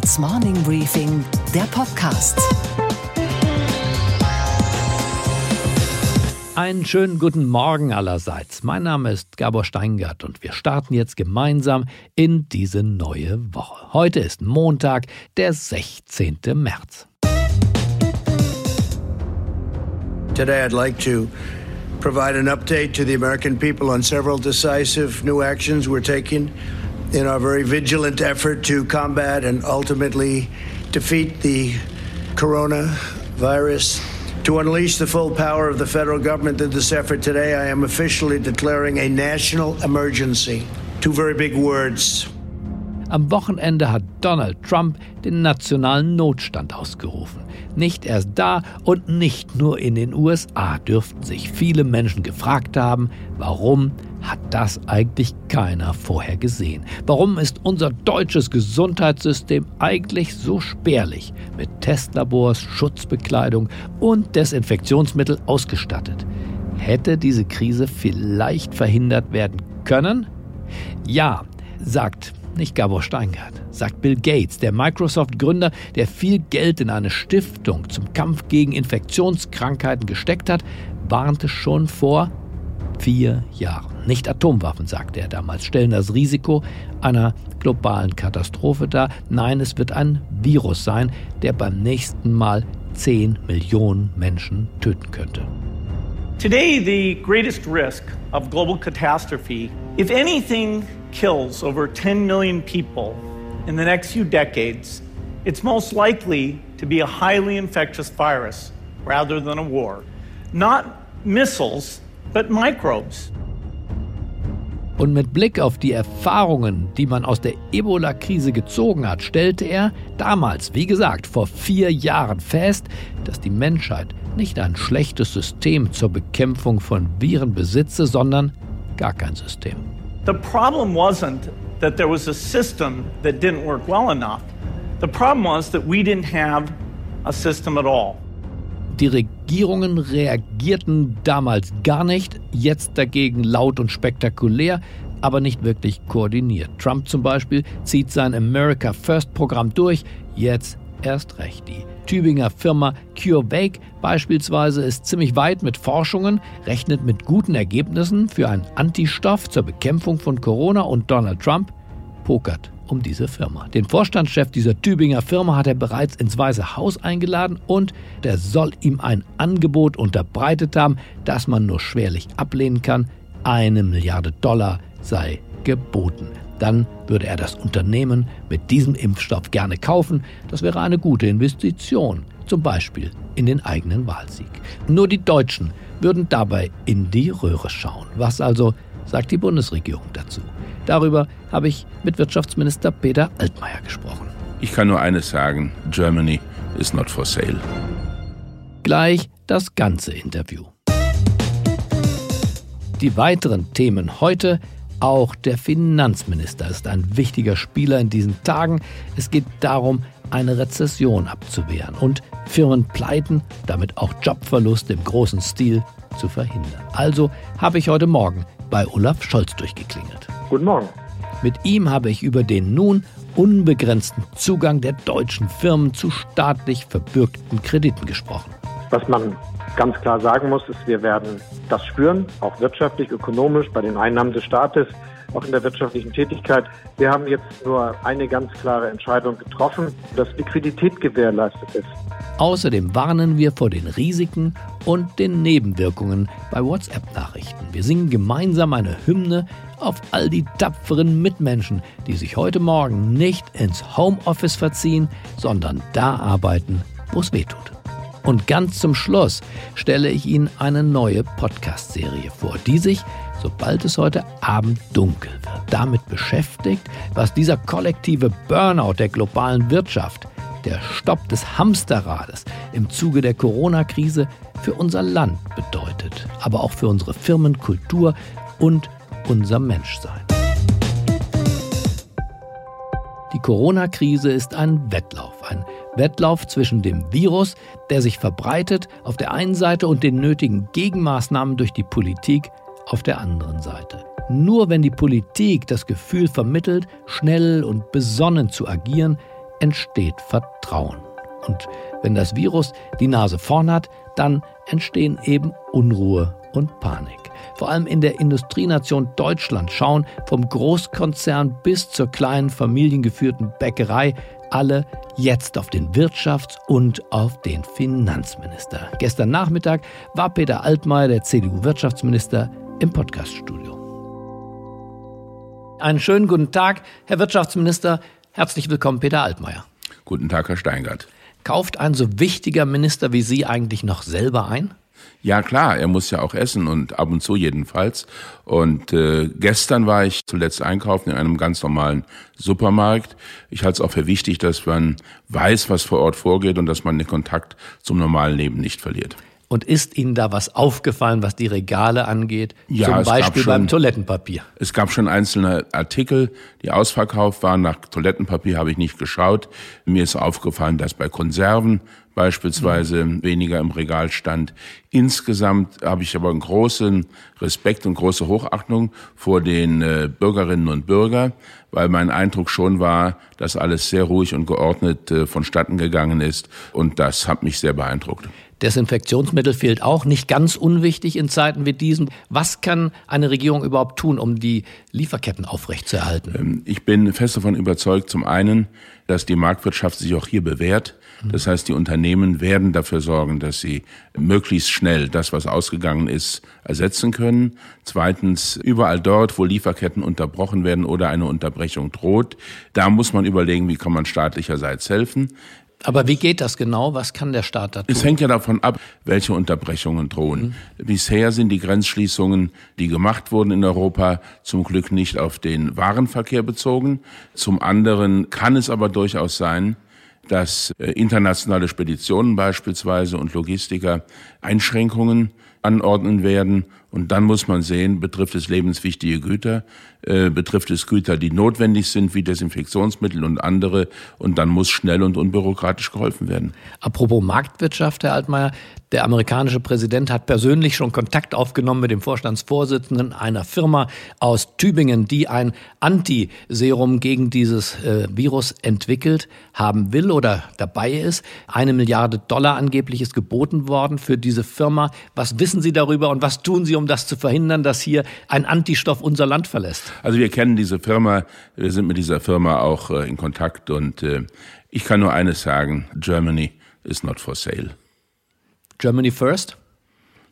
Handelsblatts Morning Briefing, der Podcast. Einen schönen guten Morgen allerseits. Mein Name ist Gabor Steingart und wir starten jetzt gemeinsam in diese neue Woche. Heute ist Montag, der 16. März. Today I'd like to provide an update to the American people on several decisive new actions we're taking in our very vigilant effort to combat and ultimately defeat the coronavirus. To unleash the full power of the federal government in this effort today, I am officially declaring a national emergency. Two very big words. Am Wochenende hat Donald Trump den nationalen Notstand ausgerufen. Nicht erst da und nicht nur in den USA dürften sich viele Menschen gefragt haben, warum hat das eigentlich keiner vorher gesehen? Warum ist unser deutsches Gesundheitssystem eigentlich so spärlich mit Testlabors, Schutzbekleidung und Desinfektionsmittel ausgestattet? Hätte diese Krise vielleicht verhindert werden können? Ja, sagt nicht Gabor Steingart, sagt Bill Gates, der Microsoft-Gründer, der viel Geld in eine Stiftung zum Kampf gegen Infektionskrankheiten gesteckt hat, warnte schon vor vier Jahren. Nicht Atomwaffen, sagte er damals, stellen das Risiko einer globalen Katastrophe dar. Nein, es wird ein Virus sein, der beim nächsten Mal 10 Millionen Menschen töten könnte. Today, the greatest risk of global catastrophe, if anything kills over 10 million people in the next few decades, it's most likely to be a highly infectious virus rather than a war. Not missiles, but microbes. Und mit Blick auf die Erfahrungen, die man aus der Ebola-Krise gezogen hat, stellte er damals, wie gesagt, vor vier Jahren fest, dass die Menschheit nicht ein schlechtes System zur Bekämpfung von Viren besitze, sondern gar kein System. The problem wasn't that there was a system that didn't work well enough. The problem was that we didn't have a system at all. Die Regierungen reagierten damals gar nicht, jetzt dagegen laut und spektakulär, aber nicht wirklich koordiniert. Trump zum Beispiel zieht sein America First Programm durch, jetzt erst recht. Die Tübinger Firma CureVac beispielsweise ist ziemlich weit mit Forschungen, rechnet mit guten Ergebnissen für einen Antistoff zur Bekämpfung von Corona und Donald Trump pokert um diese Firma. Den Vorstandschef dieser Tübinger Firma hat er bereits ins Weiße Haus eingeladen und der soll ihm ein Angebot unterbreitet haben, das man nur schwerlich ablehnen kann. Eine Milliarde Dollar sei geboten dann würde er das Unternehmen mit diesem Impfstoff gerne kaufen. Das wäre eine gute Investition, zum Beispiel in den eigenen Wahlsieg. Nur die Deutschen würden dabei in die Röhre schauen. Was also sagt die Bundesregierung dazu? Darüber habe ich mit Wirtschaftsminister Peter Altmaier gesprochen. Ich kann nur eines sagen, Germany is not for sale. Gleich das ganze Interview. Die weiteren Themen heute auch der Finanzminister ist ein wichtiger Spieler in diesen Tagen. Es geht darum, eine Rezession abzuwehren und Firmenpleiten, damit auch Jobverluste im großen Stil zu verhindern. Also habe ich heute Morgen bei Olaf Scholz durchgeklingelt. Guten Morgen. Mit ihm habe ich über den nun unbegrenzten Zugang der deutschen Firmen zu staatlich verbürgten Krediten gesprochen. Was man ganz klar sagen muss, ist, wir werden das spüren, auch wirtschaftlich, ökonomisch, bei den Einnahmen des Staates, auch in der wirtschaftlichen Tätigkeit. Wir haben jetzt nur eine ganz klare Entscheidung getroffen, dass Liquidität gewährleistet ist. Außerdem warnen wir vor den Risiken und den Nebenwirkungen bei WhatsApp-Nachrichten. Wir singen gemeinsam eine Hymne auf all die tapferen Mitmenschen, die sich heute Morgen nicht ins Homeoffice verziehen, sondern da arbeiten, wo es weh tut. Und ganz zum Schluss stelle ich Ihnen eine neue Podcast-Serie vor, die sich, sobald es heute Abend dunkel wird, damit beschäftigt, was dieser kollektive Burnout der globalen Wirtschaft, der Stopp des Hamsterrades im Zuge der Corona-Krise für unser Land bedeutet, aber auch für unsere Firmenkultur und unser Menschsein. Die Corona-Krise ist ein Wettlauf, Wettlauf zwischen dem Virus, der sich verbreitet, auf der einen Seite und den nötigen Gegenmaßnahmen durch die Politik auf der anderen Seite. Nur wenn die Politik das Gefühl vermittelt, schnell und besonnen zu agieren, entsteht Vertrauen. Und wenn das Virus die Nase vorn hat, dann entstehen eben Unruhe und Panik. Vor allem in der Industrienation Deutschland schauen vom Großkonzern bis zur kleinen familiengeführten Bäckerei alle jetzt auf den Wirtschafts- und auf den Finanzminister. Gestern Nachmittag war Peter Altmaier, der CDU-Wirtschaftsminister, im Podcaststudio. Einen schönen guten Tag, Herr Wirtschaftsminister. Herzlich willkommen, Peter Altmaier. Guten Tag, Herr Steingart. Kauft ein so wichtiger Minister wie Sie eigentlich noch selber ein? Ja klar, er muss ja auch essen und ab und zu jedenfalls. Und äh, gestern war ich zuletzt einkaufen in einem ganz normalen Supermarkt. Ich halte es auch für wichtig, dass man weiß, was vor Ort vorgeht und dass man den Kontakt zum normalen Leben nicht verliert. Und ist Ihnen da was aufgefallen, was die Regale angeht? Ja, Zum Beispiel schon- beim Toilettenpapier. Es gab schon einzelne Artikel, die ausverkauft waren. Nach Toilettenpapier habe ich nicht geschaut. Mir ist aufgefallen, dass bei Konserven beispielsweise weniger im Regal stand. Insgesamt habe ich aber einen großen Respekt und große Hochachtung vor den äh, Bürgerinnen und Bürgern, weil mein Eindruck schon war, dass alles sehr ruhig und geordnet äh, vonstatten gegangen ist. Und das hat mich sehr beeindruckt. Desinfektionsmittel fehlt auch, nicht ganz unwichtig in Zeiten wie diesen. Was kann eine Regierung überhaupt tun, um die Lieferketten aufrechtzuerhalten? Ich bin fest davon überzeugt, zum einen, dass die Marktwirtschaft sich auch hier bewährt. Das heißt, die Unternehmen werden dafür sorgen, dass sie möglichst schnell das, was ausgegangen ist, ersetzen können. Zweitens, überall dort, wo Lieferketten unterbrochen werden oder eine Unterbrechung droht, da muss man überlegen, wie kann man staatlicherseits helfen. Aber wie geht das genau? Was kann der Staat da tun? Es hängt ja davon ab, welche Unterbrechungen drohen. Bisher sind die Grenzschließungen, die gemacht wurden in Europa, zum Glück nicht auf den Warenverkehr bezogen. Zum anderen kann es aber durchaus sein, dass äh, internationale Speditionen beispielsweise und Logistiker Einschränkungen anordnen werden. Und dann muss man sehen, betrifft es lebenswichtige Güter, äh, betrifft es Güter, die notwendig sind, wie Desinfektionsmittel und andere. Und dann muss schnell und unbürokratisch geholfen werden. Apropos Marktwirtschaft, Herr Altmaier, der amerikanische Präsident hat persönlich schon Kontakt aufgenommen mit dem Vorstandsvorsitzenden einer Firma aus Tübingen, die ein Antiserum gegen dieses äh, Virus entwickelt haben will oder dabei ist. Eine Milliarde Dollar angeblich ist geboten worden für diese Firma. Was wissen Sie darüber und was tun Sie, um das zu verhindern, dass hier ein Antistoff unser Land verlässt? Also wir kennen diese Firma, wir sind mit dieser Firma auch äh, in Kontakt und äh, ich kann nur eines sagen, Germany is not for sale. Germany first?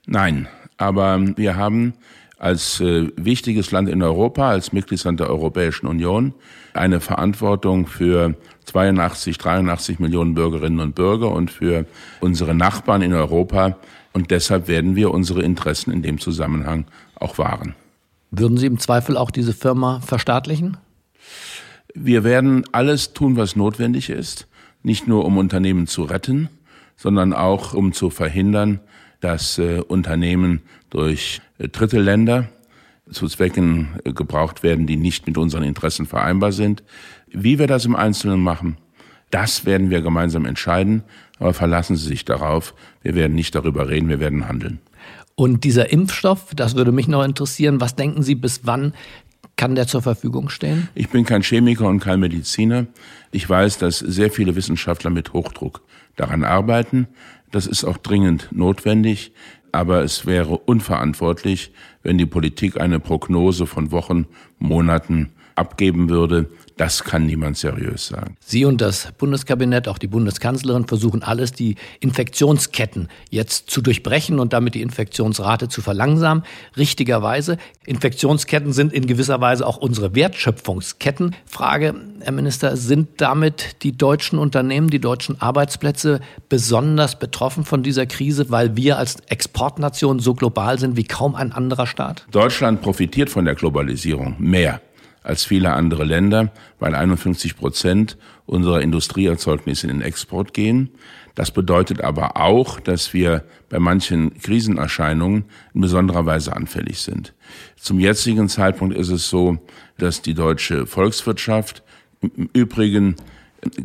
Nein, aber wir haben als äh, wichtiges Land in Europa, als Mitgliedsland der Europäischen Union, eine Verantwortung für 82, 83 Millionen Bürgerinnen und Bürger und für unsere Nachbarn in Europa. Und deshalb werden wir unsere Interessen in dem Zusammenhang auch wahren. Würden Sie im Zweifel auch diese Firma verstaatlichen? Wir werden alles tun, was notwendig ist, nicht nur um Unternehmen zu retten, sondern auch um zu verhindern, dass äh, Unternehmen durch äh, dritte Länder zu Zwecken äh, gebraucht werden, die nicht mit unseren Interessen vereinbar sind. Wie wir das im Einzelnen machen, das werden wir gemeinsam entscheiden, aber verlassen Sie sich darauf. Wir werden nicht darüber reden, wir werden handeln. Und dieser Impfstoff, das würde mich noch interessieren, was denken Sie, bis wann kann der zur Verfügung stehen? Ich bin kein Chemiker und kein Mediziner. Ich weiß, dass sehr viele Wissenschaftler mit Hochdruck daran arbeiten. Das ist auch dringend notwendig. Aber es wäre unverantwortlich, wenn die Politik eine Prognose von Wochen, Monaten abgeben würde. Das kann niemand seriös sagen. Sie und das Bundeskabinett, auch die Bundeskanzlerin, versuchen alles, die Infektionsketten jetzt zu durchbrechen und damit die Infektionsrate zu verlangsamen. Richtigerweise, Infektionsketten sind in gewisser Weise auch unsere Wertschöpfungsketten. Frage, Herr Minister, sind damit die deutschen Unternehmen, die deutschen Arbeitsplätze besonders betroffen von dieser Krise, weil wir als Exportnation so global sind wie kaum ein anderer Staat? Deutschland profitiert von der Globalisierung mehr als viele andere Länder, weil 51 Prozent unserer Industrieerzeugnisse in den Export gehen. Das bedeutet aber auch, dass wir bei manchen Krisenerscheinungen in besonderer Weise anfällig sind. Zum jetzigen Zeitpunkt ist es so, dass die deutsche Volkswirtschaft im Übrigen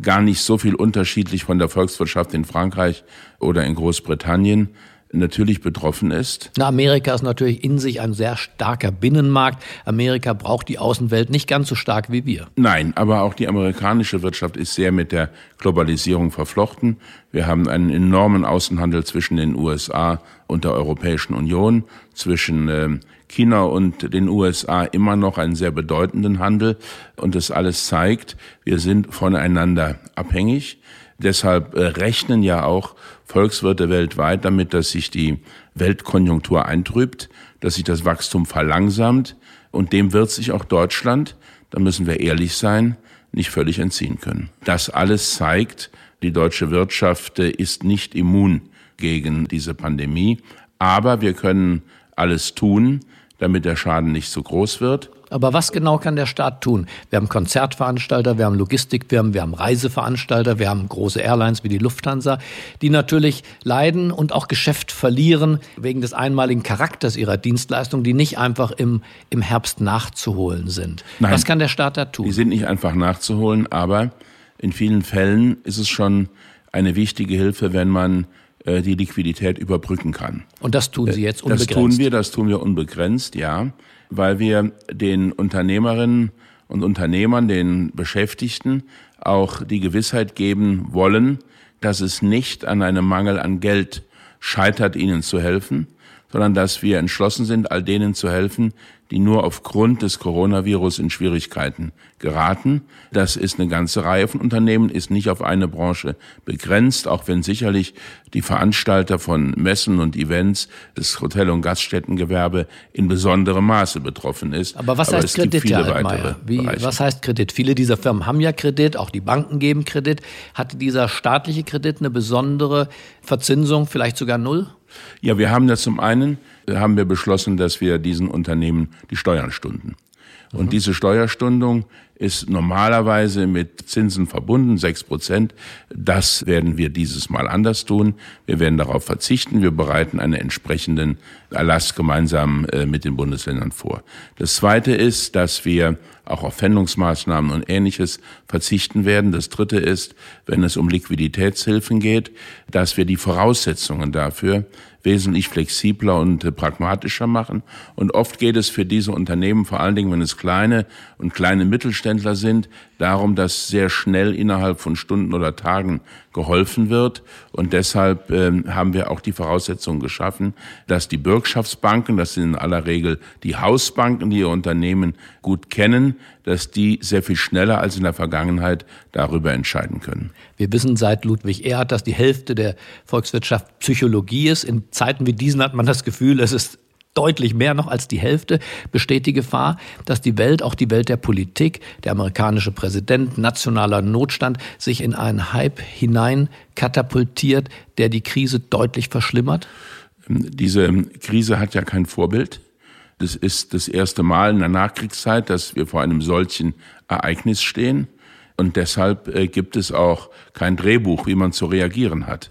gar nicht so viel unterschiedlich von der Volkswirtschaft in Frankreich oder in Großbritannien natürlich betroffen ist. Na, Amerika ist natürlich in sich ein sehr starker Binnenmarkt. Amerika braucht die Außenwelt nicht ganz so stark wie wir. Nein, aber auch die amerikanische Wirtschaft ist sehr mit der Globalisierung verflochten. Wir haben einen enormen Außenhandel zwischen den USA und der Europäischen Union, zwischen äh, China und den USA immer noch einen sehr bedeutenden Handel. Und das alles zeigt, wir sind voneinander abhängig. Deshalb äh, rechnen ja auch Volkswirte weltweit damit, dass sich die Weltkonjunktur eintrübt, dass sich das Wachstum verlangsamt und dem wird sich auch Deutschland, da müssen wir ehrlich sein, nicht völlig entziehen können. Das alles zeigt, die deutsche Wirtschaft äh, ist nicht immun gegen diese Pandemie, aber wir können alles tun, damit der Schaden nicht so groß wird. Aber was genau kann der Staat tun? Wir haben Konzertveranstalter, wir haben Logistikfirmen, wir haben Reiseveranstalter, wir haben große Airlines wie die Lufthansa, die natürlich leiden und auch Geschäft verlieren wegen des einmaligen Charakters ihrer Dienstleistung, die nicht einfach im, im Herbst nachzuholen sind. Nein, was kann der Staat da tun? Die sind nicht einfach nachzuholen, aber in vielen Fällen ist es schon eine wichtige Hilfe, wenn man äh, die Liquidität überbrücken kann. Und das tun Sie jetzt unbegrenzt? Das tun wir, das tun wir unbegrenzt, ja weil wir den Unternehmerinnen und Unternehmern, den Beschäftigten auch die Gewissheit geben wollen, dass es nicht an einem Mangel an Geld scheitert, ihnen zu helfen, sondern dass wir entschlossen sind, all denen zu helfen, die nur aufgrund des Coronavirus in Schwierigkeiten geraten. Das ist eine ganze Reihe von Unternehmen, ist nicht auf eine Branche begrenzt, auch wenn sicherlich die Veranstalter von Messen und Events, das Hotel- und Gaststättengewerbe in besonderem Maße betroffen ist. Aber was Aber heißt Kredit, Herr Altmaier? Wie, was heißt Kredit? Viele dieser Firmen haben ja Kredit, auch die Banken geben Kredit. Hatte dieser staatliche Kredit eine besondere Verzinsung, vielleicht sogar null? Ja, wir haben das zum einen, haben wir beschlossen, dass wir diesen Unternehmen die Steuern stunden. Und mhm. diese Steuerstundung ist normalerweise mit Zinsen verbunden, sechs Prozent. Das werden wir dieses Mal anders tun. Wir werden darauf verzichten. Wir bereiten einen entsprechenden Erlass gemeinsam äh, mit den Bundesländern vor. Das Zweite ist, dass wir auch auf Fendungsmaßnahmen und Ähnliches verzichten werden. Das Dritte ist, wenn es um Liquiditätshilfen geht, dass wir die Voraussetzungen dafür wesentlich flexibler und äh, pragmatischer machen. Und oft geht es für diese Unternehmen, vor allen Dingen, wenn es kleine und kleine Mittelständler sind, darum, dass sehr schnell innerhalb von Stunden oder Tagen geholfen wird. Und deshalb äh, haben wir auch die Voraussetzungen geschaffen, dass die Bürgschaftsbanken, das sind in aller Regel die Hausbanken, die ihr Unternehmen gut kennen, dass die sehr viel schneller als in der Vergangenheit darüber entscheiden können. Wir wissen seit Ludwig Erhard, dass die Hälfte der Volkswirtschaft Psychologie ist. In Zeiten wie diesen hat man das Gefühl, es ist deutlich mehr noch als die Hälfte, besteht die Gefahr, dass die Welt, auch die Welt der Politik, der amerikanische Präsident, nationaler Notstand, sich in einen Hype hinein katapultiert, der die Krise deutlich verschlimmert? Diese Krise hat ja kein Vorbild. Das ist das erste Mal in der Nachkriegszeit, dass wir vor einem solchen Ereignis stehen. Und deshalb äh, gibt es auch kein Drehbuch, wie man zu reagieren hat.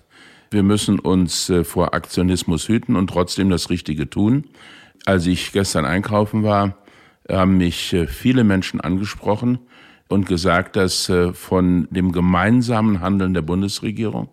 Wir müssen uns äh, vor Aktionismus hüten und trotzdem das Richtige tun. Als ich gestern einkaufen war, haben mich äh, viele Menschen angesprochen und gesagt, dass von dem gemeinsamen Handeln der Bundesregierung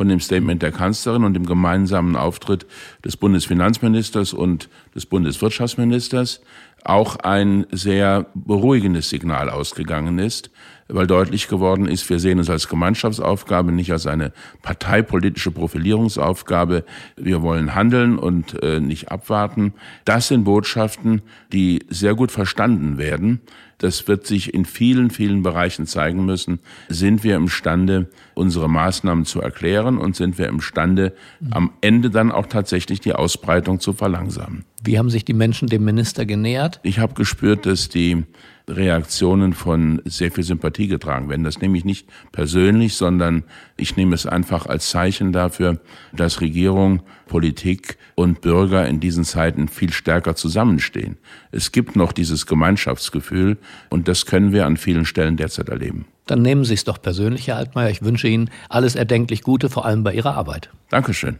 von dem Statement der Kanzlerin und dem gemeinsamen Auftritt des Bundesfinanzministers und des Bundeswirtschaftsministers auch ein sehr beruhigendes Signal ausgegangen ist, weil deutlich geworden ist, wir sehen es als Gemeinschaftsaufgabe, nicht als eine parteipolitische Profilierungsaufgabe. Wir wollen handeln und äh, nicht abwarten. Das sind Botschaften, die sehr gut verstanden werden. Das wird sich in vielen, vielen Bereichen zeigen müssen. Sind wir imstande, unsere Maßnahmen zu erklären und sind wir imstande, am Ende dann auch tatsächlich die Ausbreitung zu verlangsamen? Wie haben sich die Menschen dem Minister genähert? Ich habe gespürt, dass die Reaktionen von sehr viel Sympathie getragen werden. Das nehme ich nicht persönlich, sondern ich nehme es einfach als Zeichen dafür, dass Regierung, Politik und Bürger in diesen Zeiten viel stärker zusammenstehen. Es gibt noch dieses Gemeinschaftsgefühl und das können wir an vielen Stellen derzeit erleben. Dann nehmen Sie es doch persönlich, Herr Altmaier. Ich wünsche Ihnen alles erdenklich Gute, vor allem bei Ihrer Arbeit. Dankeschön.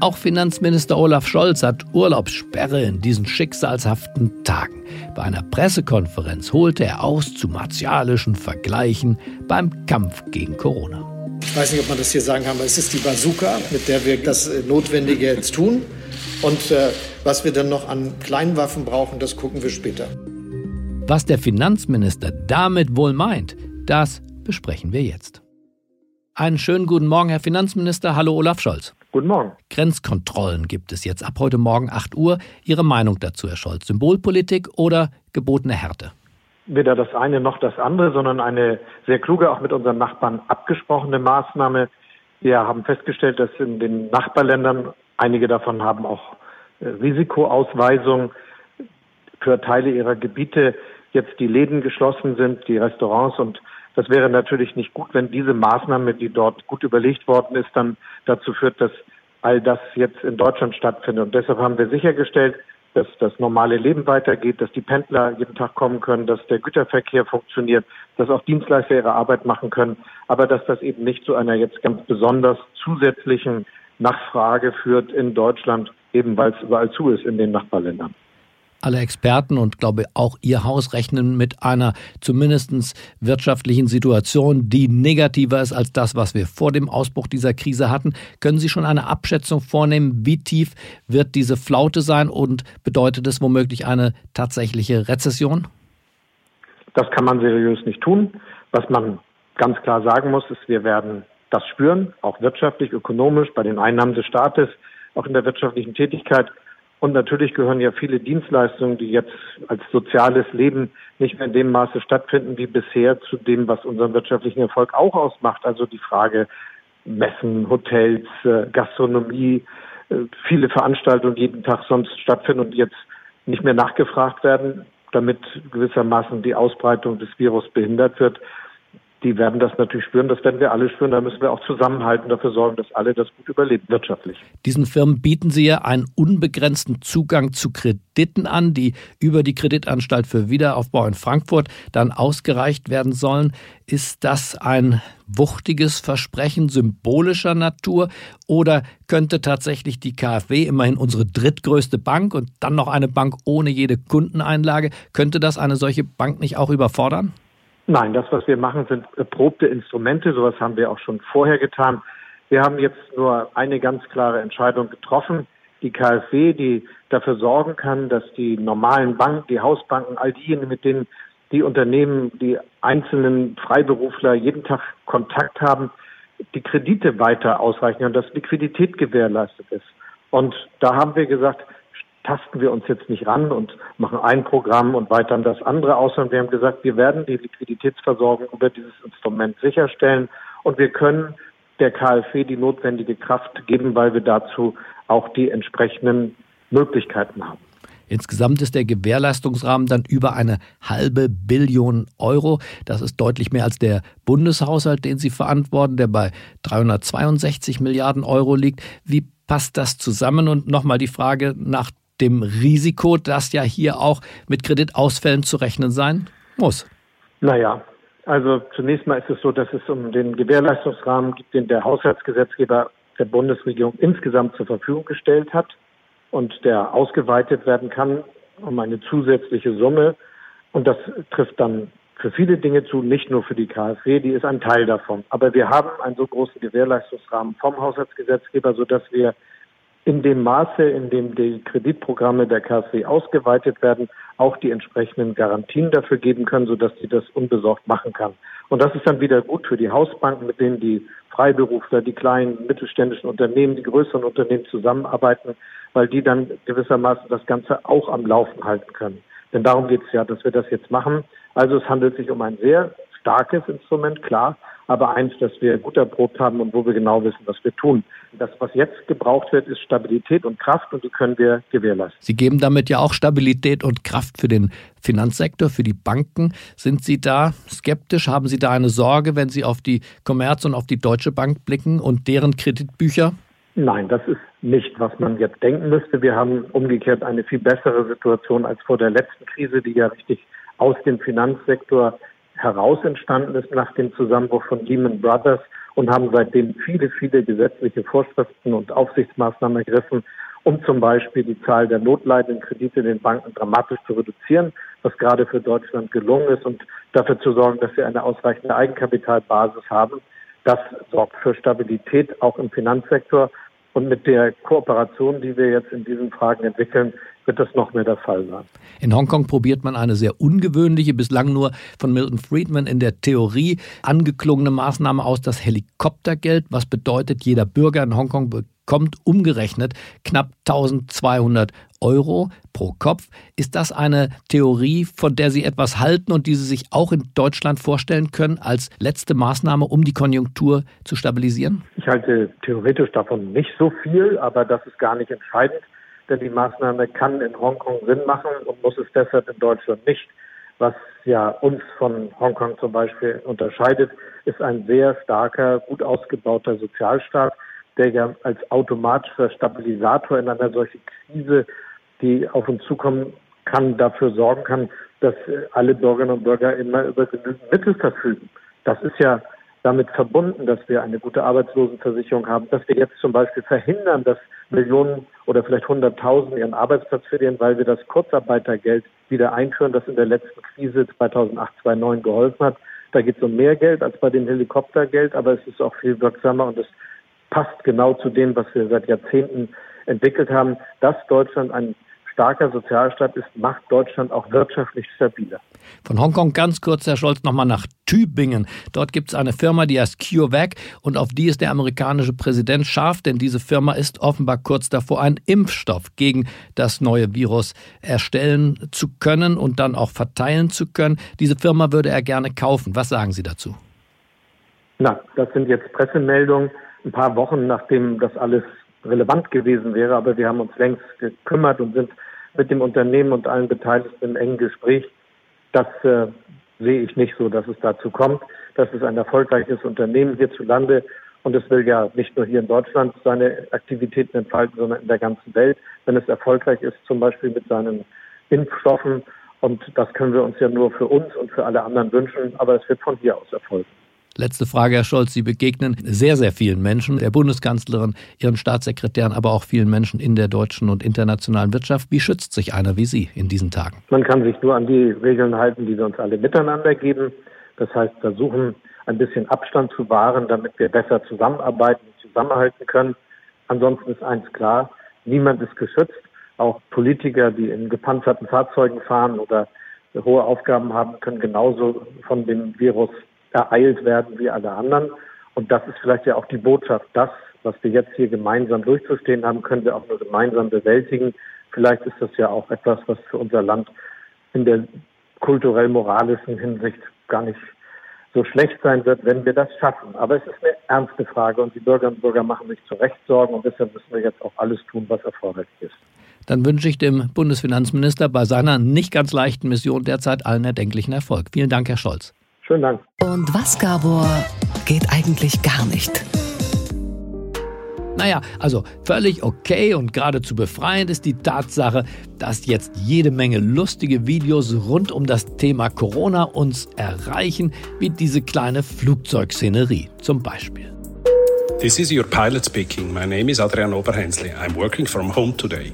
Auch Finanzminister Olaf Scholz hat Urlaubssperre in diesen schicksalshaften Tagen. Bei einer Pressekonferenz holte er aus zu martialischen Vergleichen beim Kampf gegen Corona. Ich weiß nicht, ob man das hier sagen kann, aber es ist die Bazooka, mit der wir das äh, Notwendige jetzt tun. Und äh, was wir dann noch an Kleinwaffen brauchen, das gucken wir später. Was der Finanzminister damit wohl meint, das besprechen wir jetzt. Einen schönen guten Morgen, Herr Finanzminister. Hallo, Olaf Scholz. Guten Morgen. Grenzkontrollen gibt es jetzt ab heute Morgen 8 Uhr. Ihre Meinung dazu, Herr Scholz? Symbolpolitik oder gebotene Härte? Weder das eine noch das andere, sondern eine sehr kluge, auch mit unseren Nachbarn abgesprochene Maßnahme. Wir haben festgestellt, dass in den Nachbarländern, einige davon haben auch äh, Risikoausweisung für Teile ihrer Gebiete, jetzt die Läden geschlossen sind, die Restaurants und das wäre natürlich nicht gut, wenn diese Maßnahme, die dort gut überlegt worden ist, dann dazu führt, dass all das jetzt in Deutschland stattfindet. Und deshalb haben wir sichergestellt, dass das normale Leben weitergeht, dass die Pendler jeden Tag kommen können, dass der Güterverkehr funktioniert, dass auch Dienstleister ihre Arbeit machen können, aber dass das eben nicht zu einer jetzt ganz besonders zusätzlichen Nachfrage führt in Deutschland, eben weil es überall zu ist in den Nachbarländern alle Experten und glaube auch Ihr Haus rechnen mit einer zumindest wirtschaftlichen Situation, die negativer ist als das, was wir vor dem Ausbruch dieser Krise hatten. Können Sie schon eine Abschätzung vornehmen, wie tief wird diese Flaute sein und bedeutet es womöglich eine tatsächliche Rezession? Das kann man seriös nicht tun. Was man ganz klar sagen muss, ist, wir werden das spüren, auch wirtschaftlich, ökonomisch, bei den Einnahmen des Staates, auch in der wirtschaftlichen Tätigkeit. Und natürlich gehören ja viele Dienstleistungen, die jetzt als soziales Leben nicht mehr in dem Maße stattfinden wie bisher, zu dem, was unseren wirtschaftlichen Erfolg auch ausmacht. Also die Frage Messen, Hotels, äh, Gastronomie, äh, viele Veranstaltungen jeden Tag sonst stattfinden und jetzt nicht mehr nachgefragt werden, damit gewissermaßen die Ausbreitung des Virus behindert wird die werden das natürlich spüren, das werden wir alle spüren. Da müssen wir auch zusammenhalten, dafür sorgen, dass alle das gut überleben, wirtschaftlich. Diesen Firmen bieten Sie ja einen unbegrenzten Zugang zu Krediten an, die über die Kreditanstalt für Wiederaufbau in Frankfurt dann ausgereicht werden sollen. Ist das ein wuchtiges Versprechen symbolischer Natur oder könnte tatsächlich die KfW, immerhin unsere drittgrößte Bank und dann noch eine Bank ohne jede Kundeneinlage, könnte das eine solche Bank nicht auch überfordern? Nein, das, was wir machen, sind erprobte Instrumente. Sowas haben wir auch schon vorher getan. Wir haben jetzt nur eine ganz klare Entscheidung getroffen. Die KfW, die dafür sorgen kann, dass die normalen Banken, die Hausbanken, all diejenigen, mit denen die Unternehmen, die einzelnen Freiberufler jeden Tag Kontakt haben, die Kredite weiter ausreichen und dass Liquidität gewährleistet ist. Und da haben wir gesagt, tasten wir uns jetzt nicht ran und machen ein Programm und weitern das andere aus, sondern wir haben gesagt, wir werden die Liquiditätsversorgung über dieses Instrument sicherstellen und wir können der KfW die notwendige Kraft geben, weil wir dazu auch die entsprechenden Möglichkeiten haben. Insgesamt ist der Gewährleistungsrahmen dann über eine halbe Billion Euro. Das ist deutlich mehr als der Bundeshaushalt, den Sie verantworten, der bei 362 Milliarden Euro liegt. Wie passt das zusammen? Und nochmal die Frage nach dem Risiko, dass ja hier auch mit Kreditausfällen zu rechnen sein muss? Naja, also zunächst mal ist es so, dass es um den Gewährleistungsrahmen gibt, den der Haushaltsgesetzgeber der Bundesregierung insgesamt zur Verfügung gestellt hat und der ausgeweitet werden kann um eine zusätzliche Summe. Und das trifft dann für viele Dinge zu, nicht nur für die KfW, die ist ein Teil davon. Aber wir haben einen so großen Gewährleistungsrahmen vom Haushaltsgesetzgeber, sodass wir in dem Maße, in dem die Kreditprogramme der KfW ausgeweitet werden, auch die entsprechenden Garantien dafür geben können, sodass sie das unbesorgt machen kann. Und das ist dann wieder gut für die Hausbanken, mit denen die Freiberufler, die kleinen mittelständischen Unternehmen, die größeren Unternehmen zusammenarbeiten, weil die dann gewissermaßen das Ganze auch am Laufen halten können. Denn darum geht es ja, dass wir das jetzt machen. Also es handelt sich um ein sehr starkes Instrument, klar, aber eins, das wir gut erprobt haben und wo wir genau wissen, was wir tun. Das, was jetzt gebraucht wird, ist Stabilität und Kraft und die können wir gewährleisten. Sie geben damit ja auch Stabilität und Kraft für den Finanzsektor, für die Banken. Sind Sie da skeptisch? Haben Sie da eine Sorge, wenn Sie auf die Commerz und auf die Deutsche Bank blicken und deren Kreditbücher? Nein, das ist nicht, was man jetzt denken müsste. Wir haben umgekehrt eine viel bessere Situation als vor der letzten Krise, die ja richtig aus dem Finanzsektor heraus entstanden ist nach dem Zusammenbruch von Lehman Brothers und haben seitdem viele, viele gesetzliche Vorschriften und Aufsichtsmaßnahmen ergriffen, um zum Beispiel die Zahl der notleidenden Kredite in den Banken dramatisch zu reduzieren, was gerade für Deutschland gelungen ist und dafür zu sorgen, dass wir eine ausreichende Eigenkapitalbasis haben. Das sorgt für Stabilität auch im Finanzsektor. Und mit der Kooperation, die wir jetzt in diesen Fragen entwickeln, wird das noch mehr der Fall sein. In Hongkong probiert man eine sehr ungewöhnliche, bislang nur von Milton Friedman in der Theorie angeklungene Maßnahme aus, das Helikoptergeld. Was bedeutet, jeder Bürger in Hongkong bekommt umgerechnet knapp 1200 Euro pro Kopf. Ist das eine Theorie, von der Sie etwas halten und die Sie sich auch in Deutschland vorstellen können als letzte Maßnahme, um die Konjunktur zu stabilisieren? Ich halte theoretisch davon nicht so viel, aber das ist gar nicht entscheidend denn die Maßnahme kann in Hongkong Sinn machen und muss es deshalb in Deutschland nicht. Was ja uns von Hongkong zum Beispiel unterscheidet, ist ein sehr starker, gut ausgebauter Sozialstaat, der ja als automatischer Stabilisator in einer solchen Krise, die auf uns zukommen kann, dafür sorgen kann, dass alle Bürgerinnen und Bürger immer über genügend Mittel verfügen. Das ist ja damit verbunden, dass wir eine gute Arbeitslosenversicherung haben, dass wir jetzt zum Beispiel verhindern, dass Millionen oder vielleicht Hunderttausend ihren Arbeitsplatz verlieren, weil wir das Kurzarbeitergeld wieder einführen, das in der letzten Krise 2008, 2009 geholfen hat. Da geht es um mehr Geld als bei dem Helikoptergeld, aber es ist auch viel wirksamer und es passt genau zu dem, was wir seit Jahrzehnten entwickelt haben, dass Deutschland ein starker Sozialstaat ist, macht Deutschland auch wirtschaftlich stabiler. Von Hongkong ganz kurz, Herr Scholz, nochmal nach Tübingen. Dort gibt es eine Firma, die heißt CureVac und auf die ist der amerikanische Präsident scharf, denn diese Firma ist offenbar kurz davor, einen Impfstoff gegen das neue Virus erstellen zu können und dann auch verteilen zu können. Diese Firma würde er gerne kaufen. Was sagen Sie dazu? Na, das sind jetzt Pressemeldungen, ein paar Wochen nachdem das alles relevant gewesen wäre, aber wir haben uns längst gekümmert und sind mit dem Unternehmen und allen Beteiligten im engen Gespräch. Das äh, sehe ich nicht so, dass es dazu kommt. Das ist ein erfolgreiches Unternehmen hierzulande und es will ja nicht nur hier in Deutschland seine Aktivitäten entfalten, sondern in der ganzen Welt, wenn es erfolgreich ist, zum Beispiel mit seinen Impfstoffen. Und das können wir uns ja nur für uns und für alle anderen wünschen, aber es wird von hier aus erfolgen. Letzte Frage, Herr Scholz. Sie begegnen sehr, sehr vielen Menschen, der Bundeskanzlerin, Ihren Staatssekretären, aber auch vielen Menschen in der deutschen und internationalen Wirtschaft. Wie schützt sich einer wie Sie in diesen Tagen? Man kann sich nur an die Regeln halten, die wir uns alle miteinander geben. Das heißt, versuchen, ein bisschen Abstand zu wahren, damit wir besser zusammenarbeiten und zusammenhalten können. Ansonsten ist eins klar, niemand ist geschützt. Auch Politiker, die in gepanzerten Fahrzeugen fahren oder hohe Aufgaben haben, können genauso von dem Virus ereilt werden wie alle anderen. Und das ist vielleicht ja auch die Botschaft. Das, was wir jetzt hier gemeinsam durchzustehen haben, können wir auch nur gemeinsam bewältigen. Vielleicht ist das ja auch etwas, was für unser Land in der kulturell-moralischen Hinsicht gar nicht so schlecht sein wird, wenn wir das schaffen. Aber es ist eine ernste Frage und die Bürgerinnen und Bürger machen sich zu Recht Sorgen und deshalb müssen wir jetzt auch alles tun, was erforderlich ist. Dann wünsche ich dem Bundesfinanzminister bei seiner nicht ganz leichten Mission derzeit allen erdenklichen Erfolg. Vielen Dank, Herr Scholz. Schönen Dank. Und was, Gabor, geht eigentlich gar nicht? Naja, also völlig okay und geradezu befreiend ist die Tatsache, dass jetzt jede Menge lustige Videos rund um das Thema Corona uns erreichen, wie diese kleine Flugzeugszenerie zum Beispiel. This is your pilot speaking. My name is Adrian Oberhensli. I'm working from home today.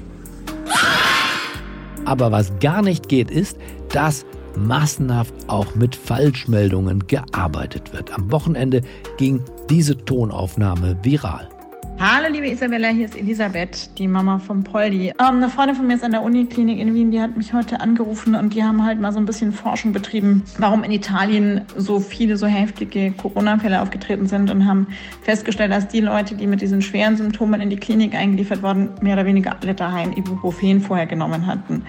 Aber was gar nicht geht, ist, dass massenhaft auch mit Falschmeldungen gearbeitet wird. Am Wochenende ging diese Tonaufnahme viral. Hallo liebe Isabella, hier ist Elisabeth, die Mama von Poldi. Ähm, eine Freundin von mir ist an der Uniklinik in Wien, die hat mich heute angerufen und die haben halt mal so ein bisschen Forschung betrieben, warum in Italien so viele so heftige Corona-Fälle aufgetreten sind und haben festgestellt, dass die Leute, die mit diesen schweren Symptomen in die Klinik eingeliefert wurden, mehr oder weniger alle daheim Ibuprofen vorher genommen hatten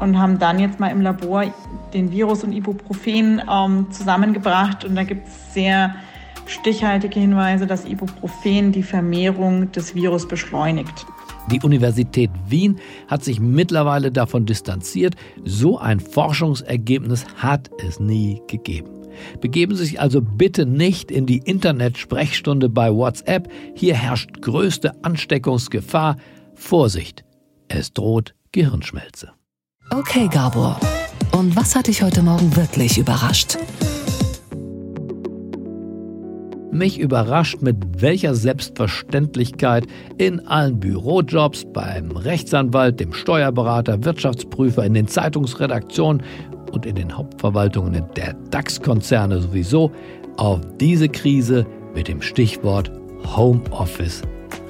und haben dann jetzt mal im Labor den Virus und Ibuprofen ähm, zusammengebracht und da gibt es sehr stichhaltige Hinweise, dass Ibuprofen die Vermehrung des Virus beschleunigt. Die Universität Wien hat sich mittlerweile davon distanziert. So ein Forschungsergebnis hat es nie gegeben. Begeben Sie sich also bitte nicht in die Internet-Sprechstunde bei WhatsApp. Hier herrscht größte Ansteckungsgefahr. Vorsicht, es droht Gehirnschmelze. Okay, Gabor. Und was hat dich heute Morgen wirklich überrascht? Mich überrascht, mit welcher Selbstverständlichkeit in allen Bürojobs, beim Rechtsanwalt, dem Steuerberater, Wirtschaftsprüfer, in den Zeitungsredaktionen und in den Hauptverwaltungen der DAX-Konzerne sowieso auf diese Krise mit dem Stichwort Homeoffice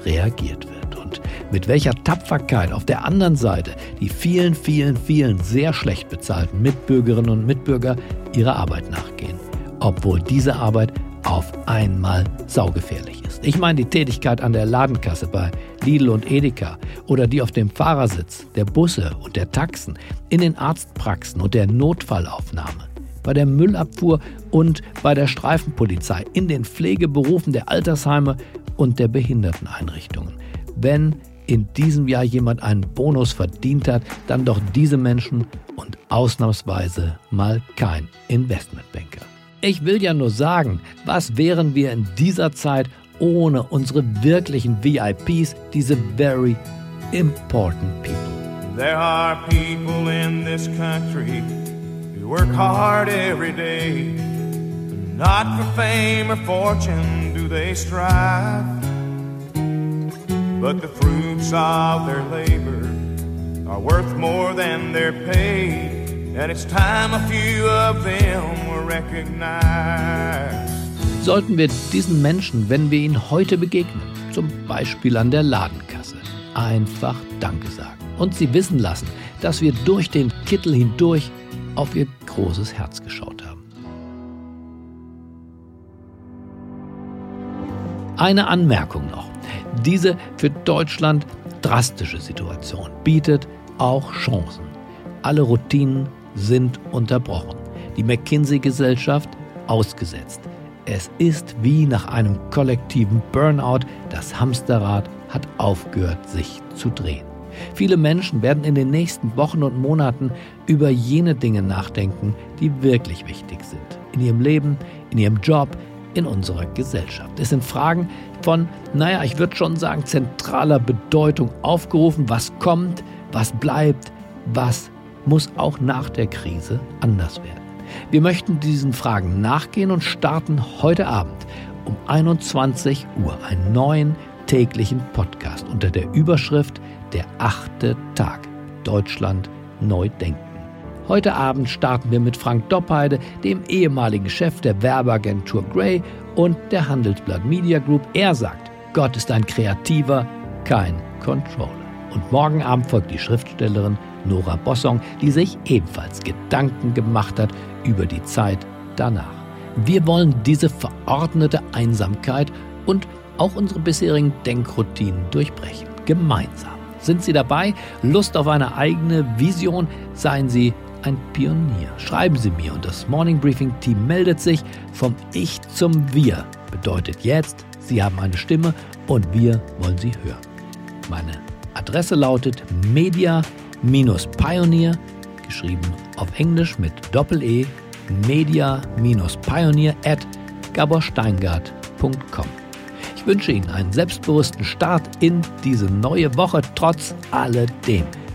reagiert wird und mit welcher Tapferkeit auf der anderen Seite die vielen, vielen, vielen sehr schlecht bezahlten Mitbürgerinnen und Mitbürger ihrer Arbeit nachgehen, obwohl diese Arbeit auf einmal saugefährlich ist. Ich meine die Tätigkeit an der Ladenkasse bei Lidl und Edeka oder die auf dem Fahrersitz der Busse und der Taxen, in den Arztpraxen und der Notfallaufnahme, bei der Müllabfuhr und bei der Streifenpolizei, in den Pflegeberufen der Altersheime und der Behinderteneinrichtungen. Wenn in diesem Jahr jemand einen Bonus verdient hat, dann doch diese Menschen und ausnahmsweise mal kein Investmentbanker. Ich will ja nur sagen, was wären wir in dieser Zeit ohne unsere wirklichen VIPs, diese very important people. There are people in this country who work hard every day. Not for fame or fortune do they strive, but the fruits of their labor are worth more than their pay. And it's time a few of them were recognized. Sollten wir diesen Menschen, wenn wir ihnen heute begegnen, zum Beispiel an der Ladenkasse, einfach Danke sagen und sie wissen lassen, dass wir durch den Kittel hindurch auf ihr großes Herz geschaut haben. Eine Anmerkung noch. Diese für Deutschland drastische Situation bietet auch Chancen. Alle Routinen sind unterbrochen. Die McKinsey-Gesellschaft ausgesetzt. Es ist wie nach einem kollektiven Burnout. Das Hamsterrad hat aufgehört, sich zu drehen. Viele Menschen werden in den nächsten Wochen und Monaten über jene Dinge nachdenken, die wirklich wichtig sind. In ihrem Leben, in ihrem Job, in unserer Gesellschaft. Es sind Fragen von, naja, ich würde schon sagen, zentraler Bedeutung aufgerufen. Was kommt, was bleibt, was muss auch nach der Krise anders werden. Wir möchten diesen Fragen nachgehen und starten heute Abend um 21 Uhr einen neuen täglichen Podcast unter der Überschrift Der achte Tag Deutschland neu denken. Heute Abend starten wir mit Frank Doppheide, dem ehemaligen Chef der Werbeagentur Grey und der Handelsblatt Media Group. Er sagt, Gott ist ein Kreativer, kein Controller. Und morgen Abend folgt die Schriftstellerin Nora Bossong, die sich ebenfalls Gedanken gemacht hat über die Zeit danach. Wir wollen diese verordnete Einsamkeit und auch unsere bisherigen Denkroutinen durchbrechen. Gemeinsam. Sind Sie dabei? Lust auf eine eigene Vision? Seien Sie ein Pionier. Schreiben Sie mir und das Morning Briefing Team meldet sich. Vom Ich zum Wir bedeutet jetzt, Sie haben eine Stimme und wir wollen Sie hören. Meine Adresse lautet media-pioneer, geschrieben auf Englisch mit Doppel-E, media-pioneer at gaborsteingart.com. Ich wünsche Ihnen einen selbstbewussten Start in diese neue Woche trotz alledem.